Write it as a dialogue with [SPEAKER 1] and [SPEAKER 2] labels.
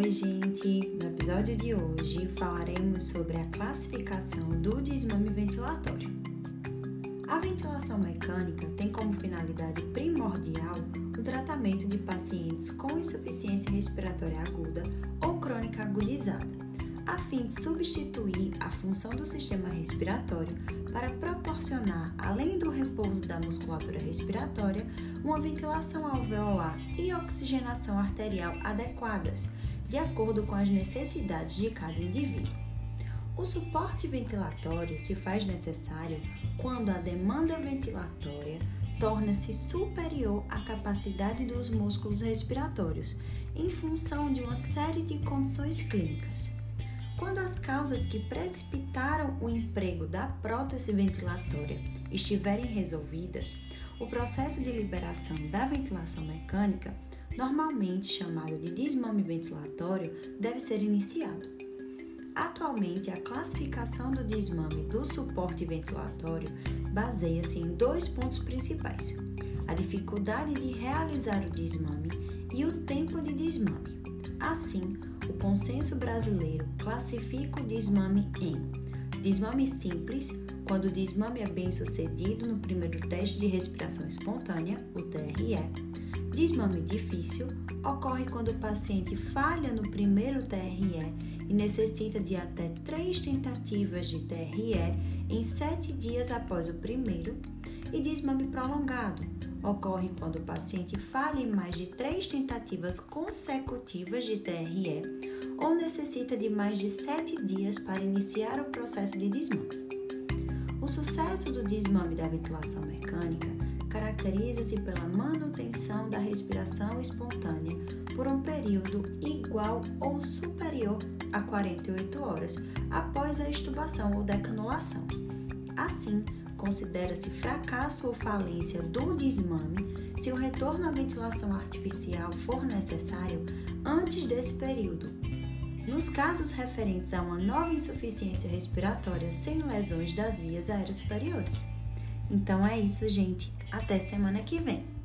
[SPEAKER 1] episódio de hoje falaremos sobre a classificação do desmame ventilatório. A ventilação mecânica tem como finalidade primordial o tratamento de pacientes com insuficiência respiratória aguda ou crônica agudizada, a fim de substituir a função do sistema respiratório para proporcionar, além do repouso da musculatura respiratória, uma ventilação alveolar e oxigenação arterial adequadas de acordo com as necessidades de cada indivíduo. O suporte ventilatório se faz necessário quando a demanda ventilatória torna-se superior à capacidade dos músculos respiratórios, em função de uma série de condições clínicas. Quando as causas que precipitaram o emprego da prótese ventilatória estiverem resolvidas, o processo de liberação da ventilação mecânica normalmente chamado de desmame ventilatório, deve ser iniciado. Atualmente, a classificação do desmame do suporte ventilatório baseia-se em dois pontos principais: a dificuldade de realizar o desmame e o tempo de desmame. Assim, o consenso brasileiro classifica o desmame em desmame simples, quando o desmame é bem sucedido no primeiro teste de respiração espontânea, o TRE, Desmame difícil ocorre quando o paciente falha no primeiro TRE e necessita de até três tentativas de TRE em sete dias após o primeiro, e desmame prolongado. Ocorre quando o paciente falha em mais de três tentativas consecutivas de TRE ou necessita de mais de sete dias para iniciar o processo de desmame. O sucesso do desmame da ventilação mecânica caracteriza-se pela manutenção da respiração espontânea por um período igual ou superior a 48 horas após a extubação ou decanulação. Assim, considera-se fracasso ou falência do desmame se o retorno à ventilação artificial for necessário antes desse período. Nos casos referentes a uma nova insuficiência respiratória sem lesões das vias aéreas superiores. Então é isso, gente. Até semana que vem!